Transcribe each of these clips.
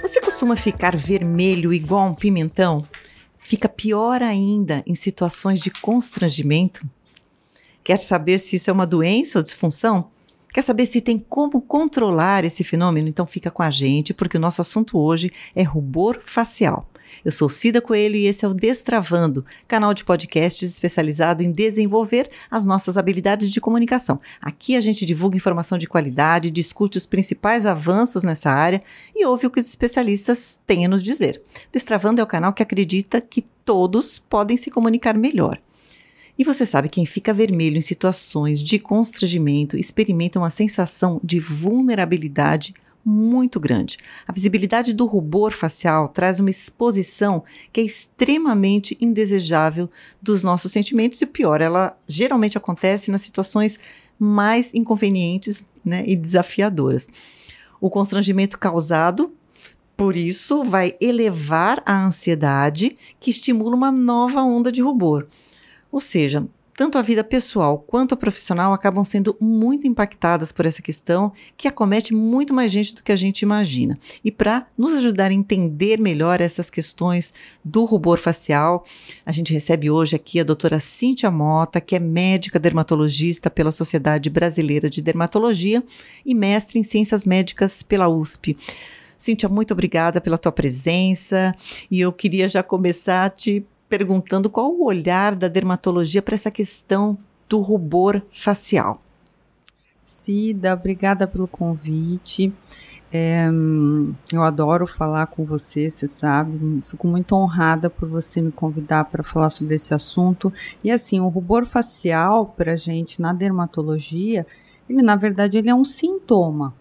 Você costuma ficar vermelho igual um pimentão? Fica pior ainda em situações de constrangimento? Quer saber se isso é uma doença ou disfunção? Quer saber se tem como controlar esse fenômeno? Então fica com a gente, porque o nosso assunto hoje é rubor facial. Eu sou Cida Coelho e esse é o Destravando, canal de podcasts especializado em desenvolver as nossas habilidades de comunicação. Aqui a gente divulga informação de qualidade, discute os principais avanços nessa área e ouve o que os especialistas têm a nos dizer. Destravando é o canal que acredita que todos podem se comunicar melhor. E você sabe, quem fica vermelho em situações de constrangimento experimenta uma sensação de vulnerabilidade muito grande. A visibilidade do rubor facial traz uma exposição que é extremamente indesejável dos nossos sentimentos e pior, ela geralmente acontece nas situações mais inconvenientes né, e desafiadoras. O constrangimento causado por isso, vai elevar a ansiedade, que estimula uma nova onda de rubor. Ou seja, tanto a vida pessoal quanto a profissional acabam sendo muito impactadas por essa questão que acomete muito mais gente do que a gente imagina. E para nos ajudar a entender melhor essas questões do rubor facial, a gente recebe hoje aqui a doutora Cíntia Mota, que é médica dermatologista pela Sociedade Brasileira de Dermatologia e mestre em Ciências Médicas pela USP. Cíntia, muito obrigada pela tua presença e eu queria já começar te perguntando qual o olhar da dermatologia para essa questão do rubor facial. Cida, obrigada pelo convite. É, eu adoro falar com você, você sabe. Fico muito honrada por você me convidar para falar sobre esse assunto. E assim, o rubor facial para gente na dermatologia, ele na verdade ele é um sintoma.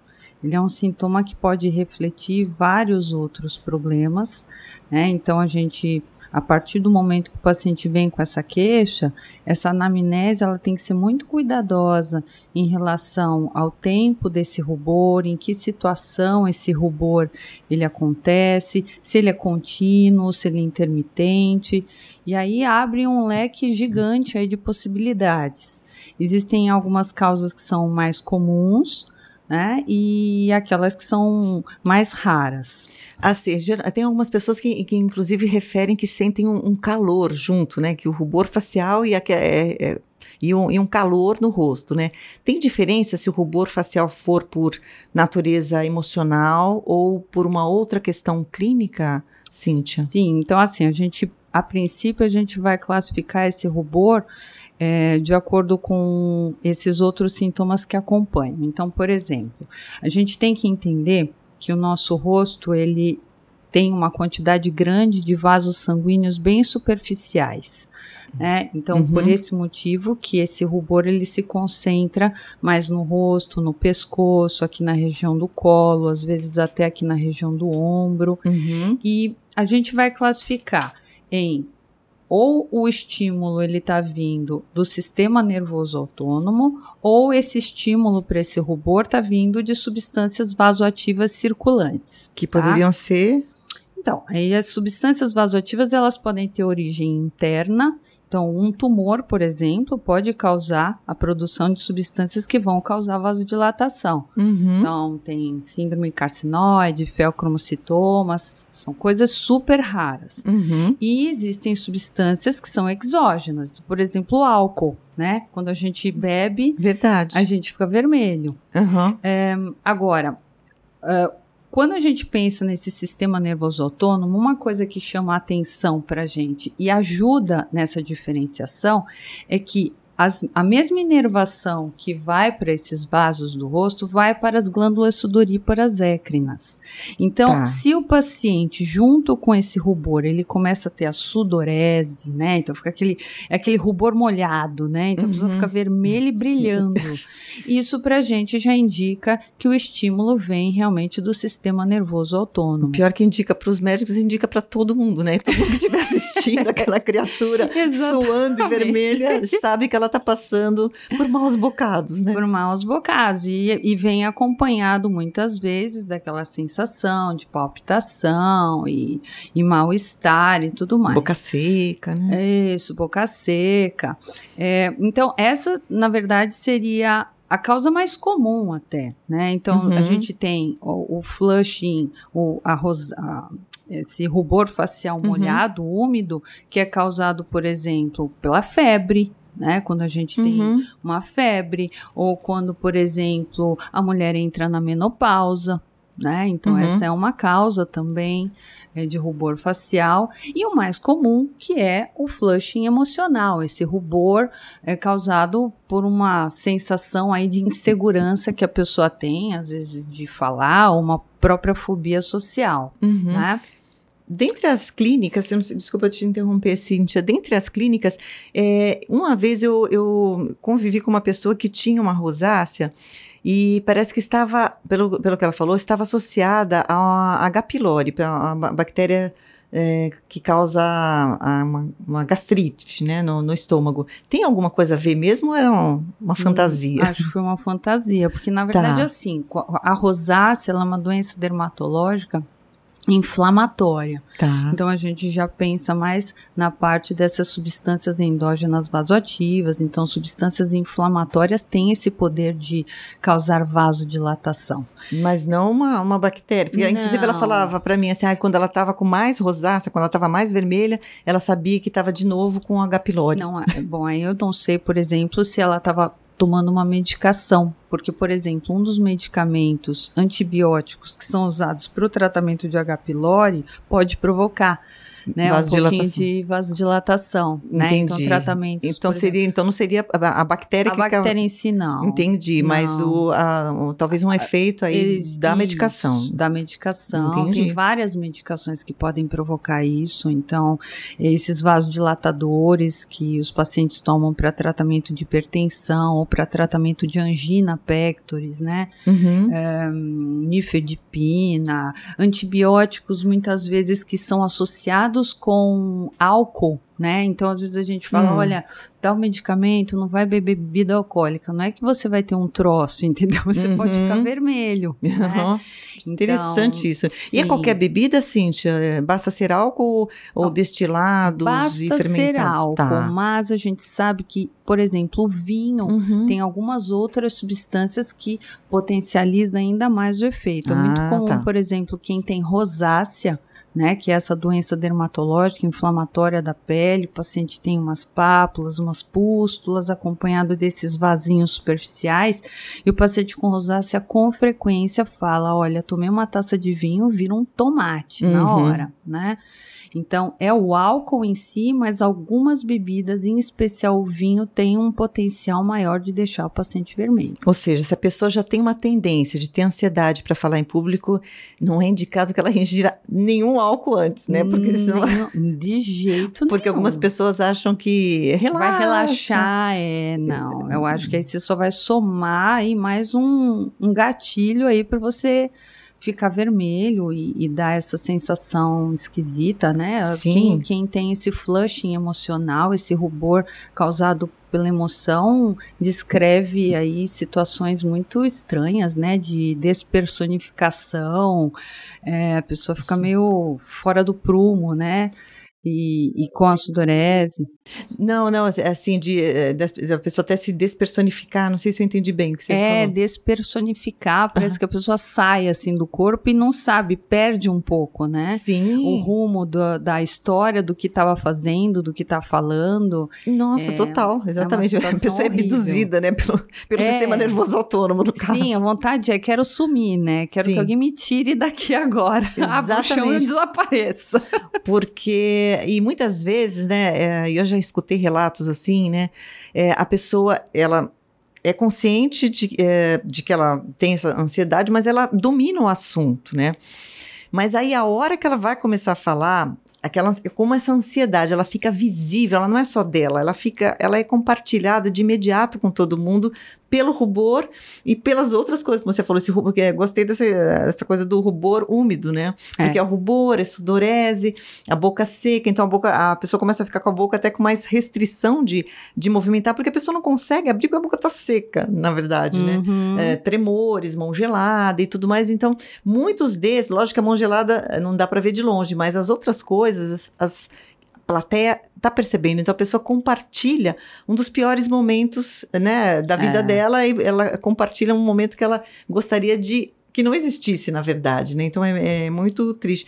Ele é um sintoma que pode refletir vários outros problemas, né? Então a gente a partir do momento que o paciente vem com essa queixa, essa anamnese ela tem que ser muito cuidadosa em relação ao tempo desse rubor, em que situação esse rubor ele acontece, se ele é contínuo, se ele é intermitente, e aí abre um leque gigante aí de possibilidades. Existem algumas causas que são mais comuns, né? E aquelas que são mais raras. Assim, tem algumas pessoas que, que inclusive referem que sentem um, um calor junto, né? Que o rubor facial e, a, é, é, e, um, e um calor no rosto, né? Tem diferença se o rubor facial for por natureza emocional ou por uma outra questão clínica, Cíntia? Sim, então assim, a gente, a princípio, a gente vai classificar esse rubor é, de acordo com esses outros sintomas que acompanham. Então, por exemplo, a gente tem que entender que o nosso rosto ele tem uma quantidade grande de vasos sanguíneos bem superficiais. Né? Então, uhum. por esse motivo que esse rubor ele se concentra mais no rosto, no pescoço, aqui na região do colo, às vezes até aqui na região do ombro. Uhum. E a gente vai classificar em ou o estímulo ele está vindo do sistema nervoso autônomo, ou esse estímulo para esse rubor está vindo de substâncias vasoativas circulantes. Que tá? poderiam ser? Então, aí as substâncias vasoativas elas podem ter origem interna então, um tumor, por exemplo, pode causar a produção de substâncias que vão causar vasodilatação. Uhum. Então, tem síndrome carcinoide, feocromocitomas, são coisas super raras. Uhum. E existem substâncias que são exógenas, por exemplo, o álcool. Né? Quando a gente bebe, Verdade. a gente fica vermelho. Uhum. É, agora, uh, quando a gente pensa nesse sistema nervoso autônomo, uma coisa que chama a atenção para a gente e ajuda nessa diferenciação é que as, a mesma inervação que vai para esses vasos do rosto vai para as glândulas sudoríparas écrinas. Então, tá. se o paciente, junto com esse rubor, ele começa a ter a sudorese, né? Então fica aquele, é aquele rubor molhado, né? Então uhum. a pessoa fica vermelha e brilhando. Isso para a gente já indica que o estímulo vem realmente do sistema nervoso autônomo. O pior que indica para os médicos, indica para todo mundo, né? Todo mundo que estiver assistindo aquela criatura suando e vermelha, sabe que ela está passando por maus bocados, né? Por maus bocados. E, e vem acompanhado muitas vezes daquela sensação de palpitação e, e mal-estar e tudo mais. Boca seca, né? Isso, boca seca. É, então, essa, na verdade, seria a causa mais comum até, né? Então uhum. a gente tem o, o flushing, o, a, a, esse rubor facial uhum. molhado, uhum. úmido, que é causado, por exemplo, pela febre, né? Quando a gente tem uhum. uma febre, ou quando, por exemplo, a mulher entra na menopausa, né? Então, uhum. essa é uma causa também é, de rubor facial. E o mais comum, que é o flushing emocional, esse rubor é causado por uma sensação aí de insegurança que a pessoa tem, às vezes de falar, ou uma própria fobia social, uhum. né? Dentre as clínicas, desculpa te interromper, Cíntia, dentre as clínicas, é, uma vez eu, eu convivi com uma pessoa que tinha uma rosácea e parece que estava, pelo, pelo que ela falou, estava associada a H. pylori, a, bactéria é, que causa a, uma, uma, gastrite né, no, no, estômago. Tem alguma coisa a ver mesmo ou era uma, uma hum, fantasia? Acho que foi uma fantasia, porque na verdade, tá. assim, a rosácea é uma doença dermatológica inflamatória. Tá. Então a gente já pensa mais na parte dessas substâncias endógenas vasoativas. Então substâncias inflamatórias têm esse poder de causar vasodilatação. Mas não uma, uma bactéria. Porque, inclusive ela falava para mim assim, ah, quando ela estava com mais rosácea, quando ela estava mais vermelha, ela sabia que estava de novo com H. pylori. Não, é, bom, aí eu não sei, por exemplo, se ela estava tomando uma medicação, porque, por exemplo, um dos medicamentos antibióticos que são usados para o tratamento de H. pylori pode provocar né, um pouquinho de vasodilatação, né? Entendi. Então tratamentos. Então seria, exemplo, então não seria a, a bactéria a que bactéria em si não. Entendi, não. mas o, a, o, talvez um efeito aí da medicação. Da medicação. Entendi. Tem várias medicações que podem provocar isso. Então esses vasodilatadores que os pacientes tomam para tratamento de hipertensão ou para tratamento de angina pectoris, né? Uhum. É, nifedipina, antibióticos muitas vezes que são associados com álcool, né? Então, às vezes a gente fala, hum. olha, dá o um medicamento, não vai beber bebida alcoólica. Não é que você vai ter um troço, entendeu? Você uhum. pode ficar vermelho. Né? Uhum. Então, Interessante isso. Sim. E é qualquer bebida, Cíntia? É, basta ser álcool ou não, destilados basta e fermentados? ser álcool, tá. mas a gente sabe que, por exemplo, o vinho uhum. tem algumas outras substâncias que potencializam ainda mais o efeito. É muito ah, comum, tá. por exemplo, quem tem rosácea, né, que é essa doença dermatológica inflamatória da pele, o paciente tem umas pápulas, umas pústulas, acompanhado desses vasinhos superficiais, e o paciente com rosácea com frequência fala, olha, tomei uma taça de vinho, vira um tomate uhum. na hora, né? Então, é o álcool em si, mas algumas bebidas, em especial o vinho, têm um potencial maior de deixar o paciente vermelho. Ou seja, se a pessoa já tem uma tendência de ter ansiedade para falar em público, não é indicado que ela ingira nenhum álcool antes, né? Porque senão... de jeito Porque nenhum. algumas pessoas acham que relaxa. Vai relaxar, é, não. Eu acho que aí você só vai somar aí mais um, um gatilho aí para você ficar vermelho e, e dar essa sensação esquisita, né? Sim. Quem, quem tem esse flushing emocional, esse rubor causado pela emoção, descreve aí situações muito estranhas, né? De despersonificação, é, a pessoa fica Sim. meio fora do prumo, né? E, e, com a sudorese? Não, não, é assim, de, eh, de, a pessoa até se despersonificar, não sei se eu entendi bem o que você é, falou. É, despersonificar, parece que a pessoa sai, assim, do corpo e não sabe, perde um pouco, né? Sim. O rumo do, da história, do que estava fazendo, do que está falando. Nossa, é, total, exatamente. É a pessoa horrível. é abduzida, né, pelo, pelo é. sistema nervoso autônomo, no caso. Sim, a vontade é, quero sumir, né, quero Sim. que alguém me tire daqui agora. Exatamente. Abra o chão e desapareça. Porque e muitas vezes, né, é, eu já escutei relatos assim, né, é, a pessoa, ela é consciente de, é, de que ela tem essa ansiedade, mas ela domina o assunto, né? Mas aí a hora que ela vai começar a falar, aquela como essa ansiedade, ela fica visível, ela não é só dela, ela fica, ela é compartilhada de imediato com todo mundo pelo rubor e pelas outras coisas, como você falou, esse rubor, que gostei dessa, dessa coisa do rubor úmido, né? É. Porque é o rubor, é sudorese, a boca seca, então a boca, a pessoa começa a ficar com a boca até com mais restrição de, de movimentar, porque a pessoa não consegue abrir porque a boca tá seca, na verdade, né? uhum. né? É, tremores, mão gelada e tudo mais. Então, muitos desses, lógico que a mão gelada eh, não dá para ver de longe, mas as outras coisas, as, as plateia está percebendo. Então a pessoa compartilha um dos piores momentos né, da vida é. dela e ela compartilha um momento que ela gostaria de que não existisse, na verdade. Né? Então é, é muito triste.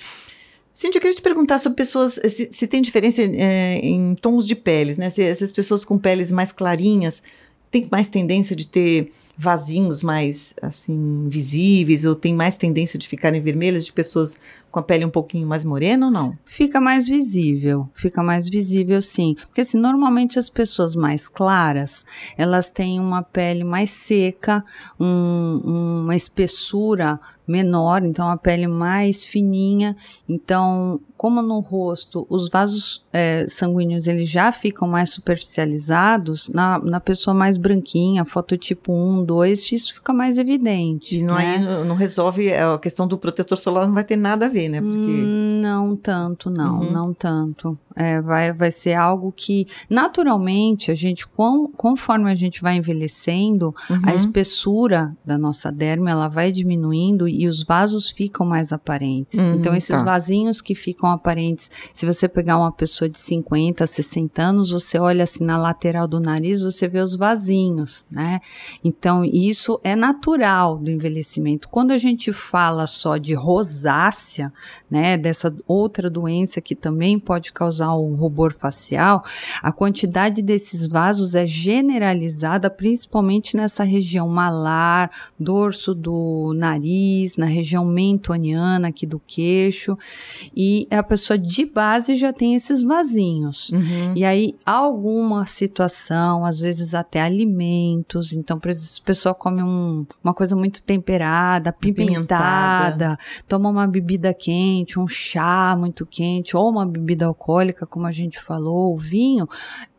Cintia, eu queria te perguntar sobre pessoas, se, se tem diferença é, em tons de peles, né? Se essas pessoas com peles mais clarinhas têm mais tendência de ter vasinhos mais, assim, visíveis, ou tem mais tendência de ficarem vermelhas de pessoas com a pele um pouquinho mais morena ou não? Fica mais visível, fica mais visível sim. Porque assim, normalmente as pessoas mais claras, elas têm uma pele mais seca, um, uma espessura menor, então a pele mais fininha. Então, como no rosto os vasos é, sanguíneos eles já ficam mais superficializados, na, na pessoa mais branquinha, fototipo 1, 2, isso fica mais evidente. E não, né? aí, não resolve, a questão do protetor solar não vai ter nada a ver, né? Porque... Hum, não tanto, não, uhum. não tanto. É, vai, vai ser algo que, naturalmente, a gente, com, conforme a gente vai envelhecendo, uhum. a espessura da nossa derme, ela vai diminuindo e os vasos ficam mais aparentes. Uhum, então, esses tá. vasinhos que ficam aparentes, se você pegar uma pessoa de 50, 60 anos, você olha assim na lateral do nariz, você vê os vasinhos, né? Então, isso é natural do envelhecimento. Quando a gente fala só de rosácea, né, dessa outra doença que também pode causar usar um rubor facial, a quantidade desses vasos é generalizada principalmente nessa região malar, dorso do nariz, na região mentoniana aqui do queixo, e a pessoa de base já tem esses vasinhos. Uhum. E aí alguma situação, às vezes até alimentos, então por exemplo, a pessoa come um, uma coisa muito temperada, pimentada, toma uma bebida quente, um chá muito quente ou uma bebida alcoólica alcoólica, como a gente falou, o vinho,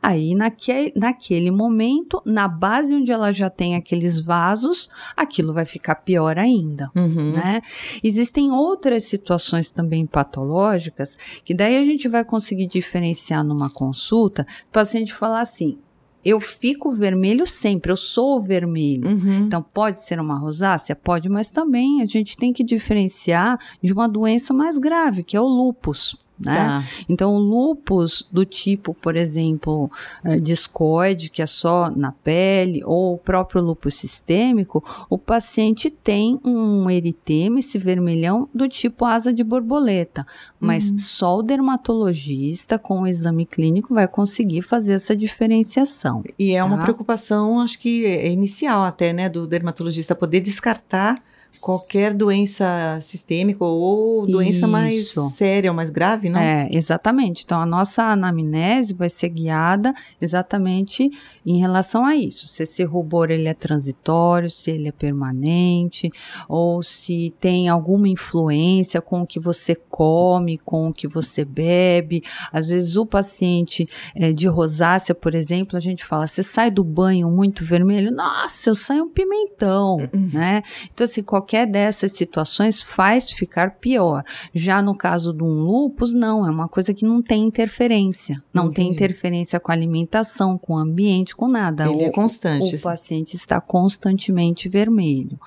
aí naque, naquele momento, na base onde ela já tem aqueles vasos, aquilo vai ficar pior ainda, uhum. né? Existem outras situações também patológicas que daí a gente vai conseguir diferenciar numa consulta, o paciente falar assim, eu fico vermelho sempre, eu sou vermelho. Uhum. Então, pode ser uma rosácea? Pode, mas também a gente tem que diferenciar de uma doença mais grave, que é o lúpus né? Tá. Então, lupus do tipo, por exemplo, uh, discoide, que é só na pele, ou o próprio lupus sistêmico, o paciente tem um eritema, esse vermelhão, do tipo asa de borboleta. Mas uhum. só o dermatologista, com o exame clínico, vai conseguir fazer essa diferenciação. E é uma tá? preocupação, acho que é inicial até, né, do dermatologista poder descartar Qualquer doença sistêmica ou doença Isso. mais séria ou mais grave, não? É, exatamente. Então, a nossa anamnese vai ser guiada exatamente em relação a isso. Se esse rubor ele é transitório, se ele é permanente, ou se tem alguma influência com o que você come, com o que você bebe. Às vezes, o paciente é, de rosácea, por exemplo, a gente fala, você sai do banho muito vermelho? Nossa, eu saio um pimentão, uhum. né? Então, assim, qual qualquer dessas situações faz ficar pior. Já no caso de um lúpus, não, é uma coisa que não tem interferência. Não Entendi. tem interferência com a alimentação, com o ambiente, com nada. Ele o, é constante. O paciente está constantemente vermelho.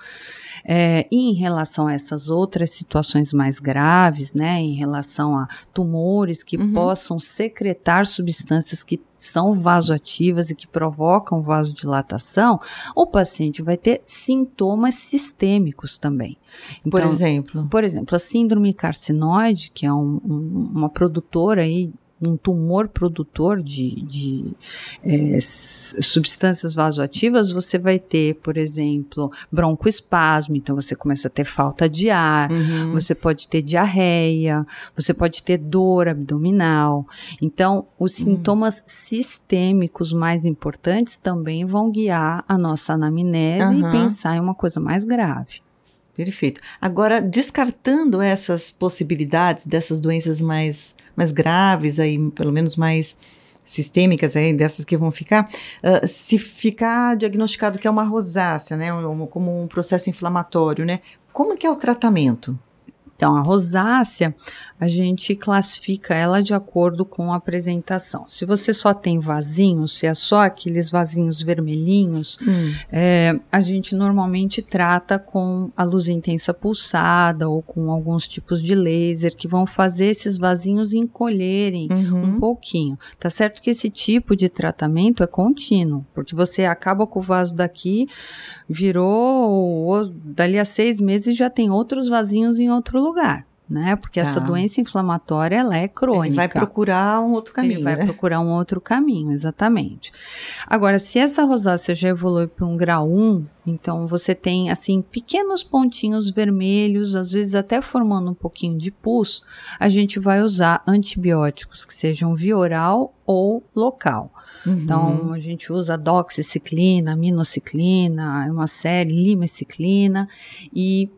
É, e em relação a essas outras situações mais graves, né, em relação a tumores que uhum. possam secretar substâncias que são vasoativas e que provocam vasodilatação, o paciente vai ter sintomas sistêmicos também. Então, por exemplo? Por exemplo, a síndrome carcinoide, que é um, um, uma produtora aí um tumor produtor de, de é, substâncias vasoativas, você vai ter, por exemplo, broncoespasmo, então você começa a ter falta de ar, uhum. você pode ter diarreia, você pode ter dor abdominal. Então, os uhum. sintomas sistêmicos mais importantes também vão guiar a nossa anamnese uhum. e pensar em uma coisa mais grave. Perfeito. Agora, descartando essas possibilidades dessas doenças mais mais graves, aí, pelo menos mais sistêmicas aí, dessas que vão ficar, uh, se ficar diagnosticado que é uma rosácea, né, um, como um processo inflamatório, né, como que é o tratamento? Então, a rosácea, a gente classifica ela de acordo com a apresentação. Se você só tem vasinhos, se é só aqueles vasinhos vermelhinhos, hum. é, a gente normalmente trata com a luz intensa pulsada ou com alguns tipos de laser que vão fazer esses vasinhos encolherem uhum. um pouquinho. Tá certo que esse tipo de tratamento é contínuo, porque você acaba com o vaso daqui, virou, dali a seis meses já tem outros vasinhos em outro lugar né? Porque tá. essa doença inflamatória ela é crônica. Ele vai procurar um outro caminho. Ele vai né? procurar um outro caminho, exatamente. Agora, se essa rosácea já evolui para um grau 1, então você tem assim pequenos pontinhos vermelhos, às vezes até formando um pouquinho de pus, a gente vai usar antibióticos que sejam via oral ou local. Uhum. Então, a gente usa doxiciclina, minociclina, uma série, limiciclina e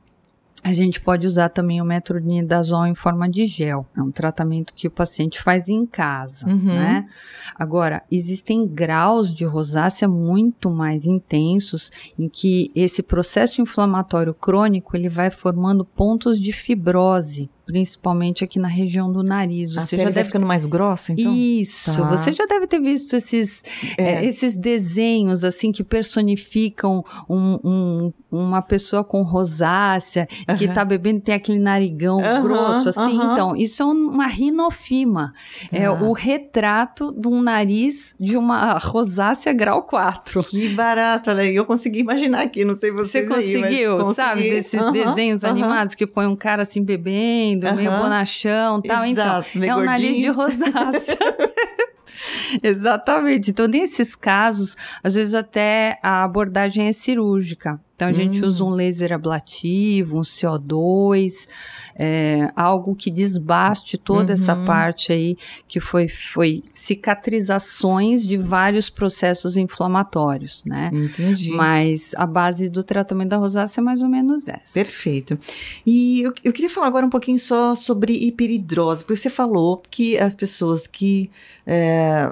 a gente pode usar também o metronidazol em forma de gel. É um tratamento que o paciente faz em casa, uhum. né? Agora, existem graus de rosácea muito mais intensos em que esse processo inflamatório crônico ele vai formando pontos de fibrose principalmente aqui na região do nariz. Você a já deve ficando mais grossa, então? Isso. Tá. Você já deve ter visto esses, é. É, esses desenhos assim que personificam um, um, uma pessoa com rosácea uh -huh. que está bebendo tem aquele narigão uh -huh, grosso assim. Uh -huh. Então, isso é uma rinofima. É ah. o retrato de um nariz de uma rosácea grau 4. Que barato, olha Eu consegui imaginar aqui, não sei vocês Você conseguiu, aí, sabe? Desses desenhos animados que põe um cara assim bebendo lindo, meio bonachão tal. Então, Exato, então, é um nariz de rosácea. Exatamente. Então, nesses casos, às vezes até a abordagem é cirúrgica. Então, a gente hum. usa um laser ablativo, um CO2, é, algo que desbaste toda uhum. essa parte aí, que foi, foi cicatrizações de vários processos inflamatórios, né? Entendi. Mas a base do tratamento da rosácea é mais ou menos essa. Perfeito. E eu, eu queria falar agora um pouquinho só sobre hiperidrose, porque você falou que as pessoas que, é,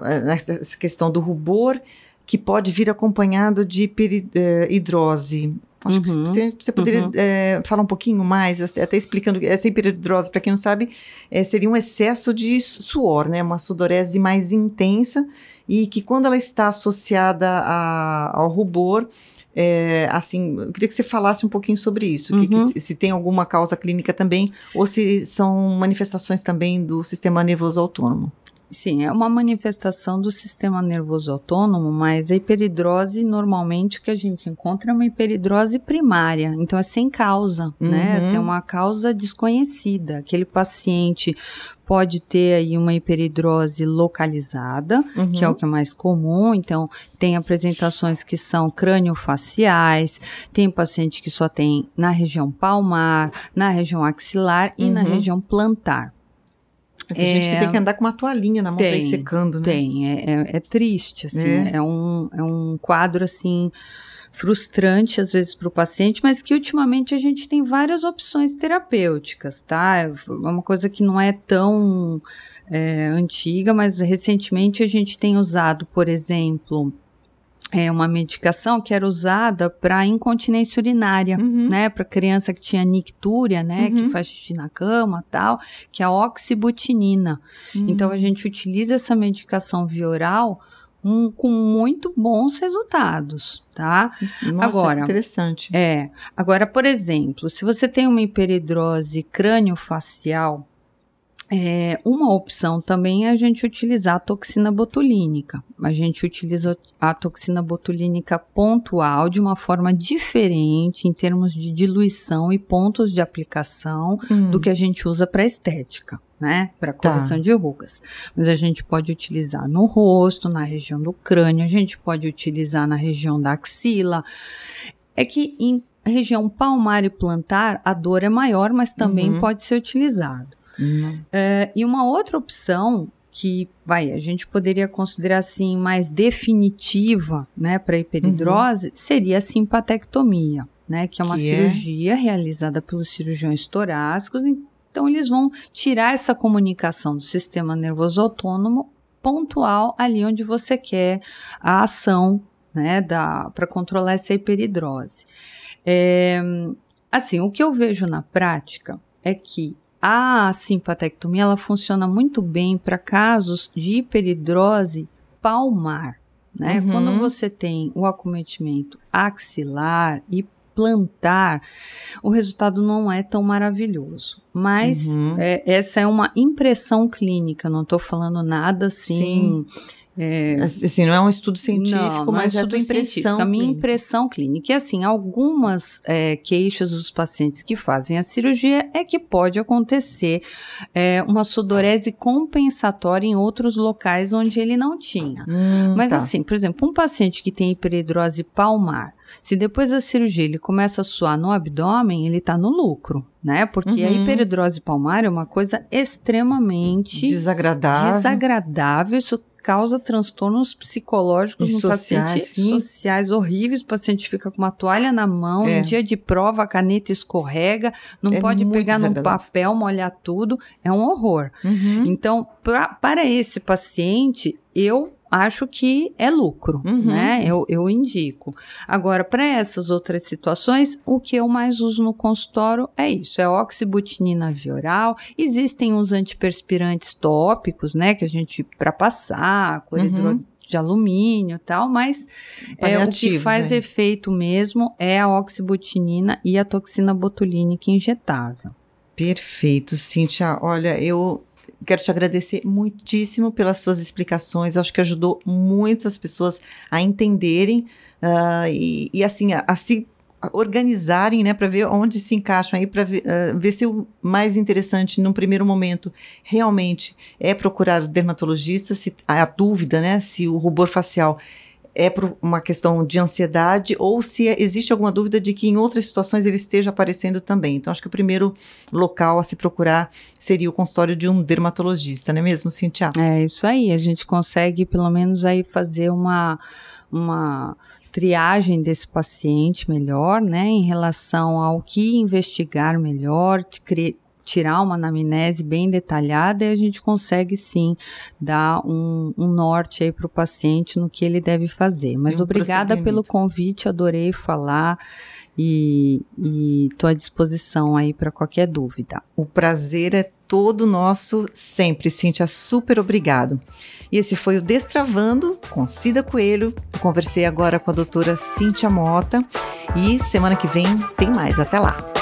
essa questão do rubor, que pode vir acompanhado de hiperidrose. Acho uhum, que você, você poderia uhum. é, falar um pouquinho mais, até explicando que essa hiperidrose, para quem não sabe, é, seria um excesso de suor, né? Uma sudorese mais intensa e que quando ela está associada a, ao rubor, é, assim, eu queria que você falasse um pouquinho sobre isso, uhum. que, que, uhum. se, tem alguma causa clínica também, ou se são manifestações também do sistema nervoso autônomo. Sim, é uma manifestação do sistema nervoso autônomo, mas a hiperidrose, normalmente, que a gente encontra é uma hiperidrose primária, então é sem causa, né? uhum. né? Assim, é uma causa desconhecida. Aquele paciente pode ter aí uma hiperidrose localizada, uhum. que é o que é mais comum. Então, tem apresentações que são crâniofaciais, tem paciente que só tem na região palmar, na região axilar e uhum. na região plantar. Tem é, gente que tem que andar com uma toalhinha na mão tem, pra ir secando, né? Tem, é, é, é triste, assim, é. é. um, é um quadro, assim, frustrante às vezes para o paciente, mas que ultimamente a gente tem várias opções terapêuticas, tá? É uma coisa que não é tão é, antiga, mas recentemente a gente tem usado, por exemplo, é uma medicação que era usada para incontinência urinária, uhum. né, para criança que tinha nictúria, né, uhum. que faz xixi na cama, tal, que é a oxibutinina. Uhum. Então a gente utiliza essa medicação via oral um, com muito bons resultados, tá? Nossa, agora, interessante. É. Agora, por exemplo, se você tem uma hiperidrose crâniofacial, é, uma opção também é a gente utilizar a toxina botulínica. A gente utiliza a toxina botulínica pontual de uma forma diferente em termos de diluição e pontos de aplicação hum. do que a gente usa para estética, né? Para tá. correção tá. de rugas. Mas a gente pode utilizar no rosto, na região do crânio, a gente pode utilizar na região da axila. É que em região palmar e plantar a dor é maior, mas também uhum. pode ser utilizado. Uhum. É, e uma outra opção que vai, a gente poderia considerar assim mais definitiva, né, para hiperidrose, uhum. seria a simpatectomia, né, que é uma que é? cirurgia é? realizada pelos cirurgiões torácicos. Então eles vão tirar essa comunicação do sistema nervoso autônomo pontual ali onde você quer a ação, né, para controlar essa hiperidrose. É, assim, o que eu vejo na prática é que a simpatectomia ela funciona muito bem para casos de hiperidrose palmar. Né? Uhum. Quando você tem o acometimento axilar e plantar, o resultado não é tão maravilhoso. Mas uhum. é, essa é uma impressão clínica, não estou falando nada assim. Sim é, assim, não é um estudo científico, não, não mas é, um é a tua impressão. A minha impressão clínica. E assim, algumas é, queixas dos pacientes que fazem a cirurgia é que pode acontecer é, uma sudorese compensatória em outros locais onde ele não tinha. Hum, mas tá. assim, por exemplo, um paciente que tem hiperidrose palmar, se depois da cirurgia ele começa a suar no abdômen, ele está no lucro, né? Porque uhum. a hiperidrose palmar é uma coisa extremamente desagradável. Desagradável. Isso causa transtornos psicológicos e no sociais, paciente, sim. sociais horríveis. O paciente fica com uma toalha na mão, é. no dia de prova a caneta escorrega, não é pode pegar no papel, molhar tudo, é um horror. Uhum. Então, pra, para esse paciente, eu acho que é lucro, uhum. né? Eu, eu indico. Agora, para essas outras situações, o que eu mais uso no consultório é isso: é oxibutinina via oral. Existem os antiperspirantes tópicos, né? Que a gente, para passar, cloridro uhum. de alumínio e tal, mas é, o que faz é. efeito mesmo é a oxibutinina e a toxina botulínica injetável. Perfeito, Cíntia. Olha, eu quero te agradecer muitíssimo pelas suas explicações. Eu acho que ajudou muitas pessoas a entenderem uh, e, e, assim, a, a se organizarem, né, para ver onde se encaixam aí, para ver, uh, ver, se o mais interessante num primeiro momento realmente é procurar o dermatologista, se a dúvida, né, se o rubor facial é por uma questão de ansiedade ou se existe alguma dúvida de que em outras situações ele esteja aparecendo também. Então, acho que o primeiro local a se procurar seria o consultório de um dermatologista, não é mesmo, Cintia? É isso aí. A gente consegue, pelo menos, aí fazer uma, uma triagem desse paciente melhor, né, em relação ao que investigar melhor, tirar uma anamnese bem detalhada e a gente consegue sim dar um, um norte aí para o paciente no que ele deve fazer. Mas um obrigada pelo convite, adorei falar e estou à disposição aí para qualquer dúvida. O prazer é todo nosso sempre, Cíntia, super obrigado. E esse foi o Destravando com Cida Coelho. Eu conversei agora com a doutora Cíntia Mota e semana que vem tem mais. Até lá!